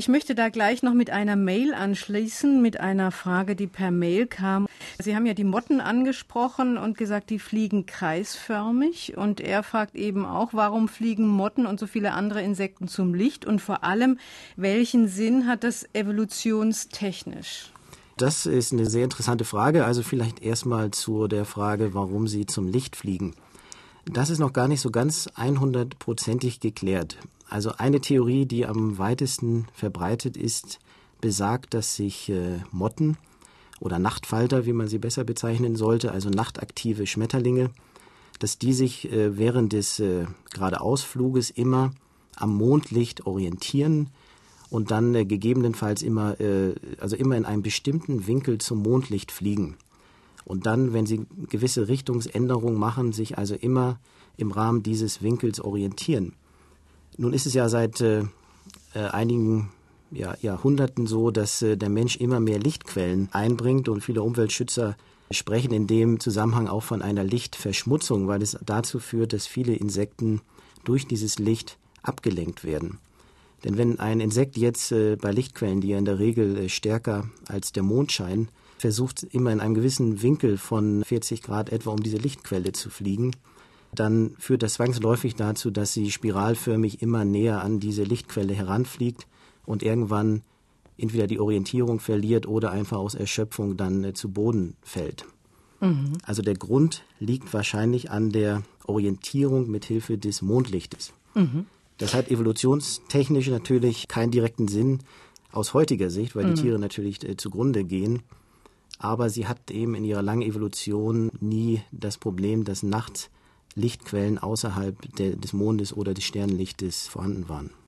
Ich möchte da gleich noch mit einer Mail anschließen, mit einer Frage, die per Mail kam. Sie haben ja die Motten angesprochen und gesagt, die fliegen kreisförmig. Und er fragt eben auch, warum fliegen Motten und so viele andere Insekten zum Licht? Und vor allem, welchen Sinn hat das evolutionstechnisch? Das ist eine sehr interessante Frage. Also vielleicht erstmal zu der Frage, warum sie zum Licht fliegen. Das ist noch gar nicht so ganz 100%ig geklärt. Also eine Theorie, die am weitesten verbreitet ist, besagt, dass sich äh, Motten oder Nachtfalter, wie man sie besser bezeichnen sollte, also nachtaktive Schmetterlinge, dass die sich äh, während des äh, geradeausfluges immer am Mondlicht orientieren und dann äh, gegebenenfalls immer, äh, also immer in einem bestimmten Winkel zum Mondlicht fliegen. Und dann, wenn sie gewisse Richtungsänderungen machen, sich also immer im Rahmen dieses Winkels orientieren. Nun ist es ja seit äh, äh, einigen ja, Jahrhunderten so, dass äh, der Mensch immer mehr Lichtquellen einbringt und viele Umweltschützer sprechen in dem Zusammenhang auch von einer Lichtverschmutzung, weil es dazu führt, dass viele Insekten durch dieses Licht abgelenkt werden. Denn wenn ein Insekt jetzt äh, bei Lichtquellen, die ja in der Regel äh, stärker als der Mondschein, versucht immer in einem gewissen Winkel von 40 Grad etwa um diese Lichtquelle zu fliegen, dann führt das zwangsläufig dazu, dass sie spiralförmig immer näher an diese Lichtquelle heranfliegt und irgendwann entweder die Orientierung verliert oder einfach aus Erschöpfung dann äh, zu Boden fällt. Mhm. Also der Grund liegt wahrscheinlich an der Orientierung mit Hilfe des Mondlichtes. Mhm. Das hat evolutionstechnisch natürlich keinen direkten Sinn aus heutiger Sicht, weil mhm. die Tiere natürlich äh, zugrunde gehen. Aber sie hat eben in ihrer langen Evolution nie das Problem, dass nachts Lichtquellen außerhalb der, des Mondes oder des Sternenlichtes vorhanden waren.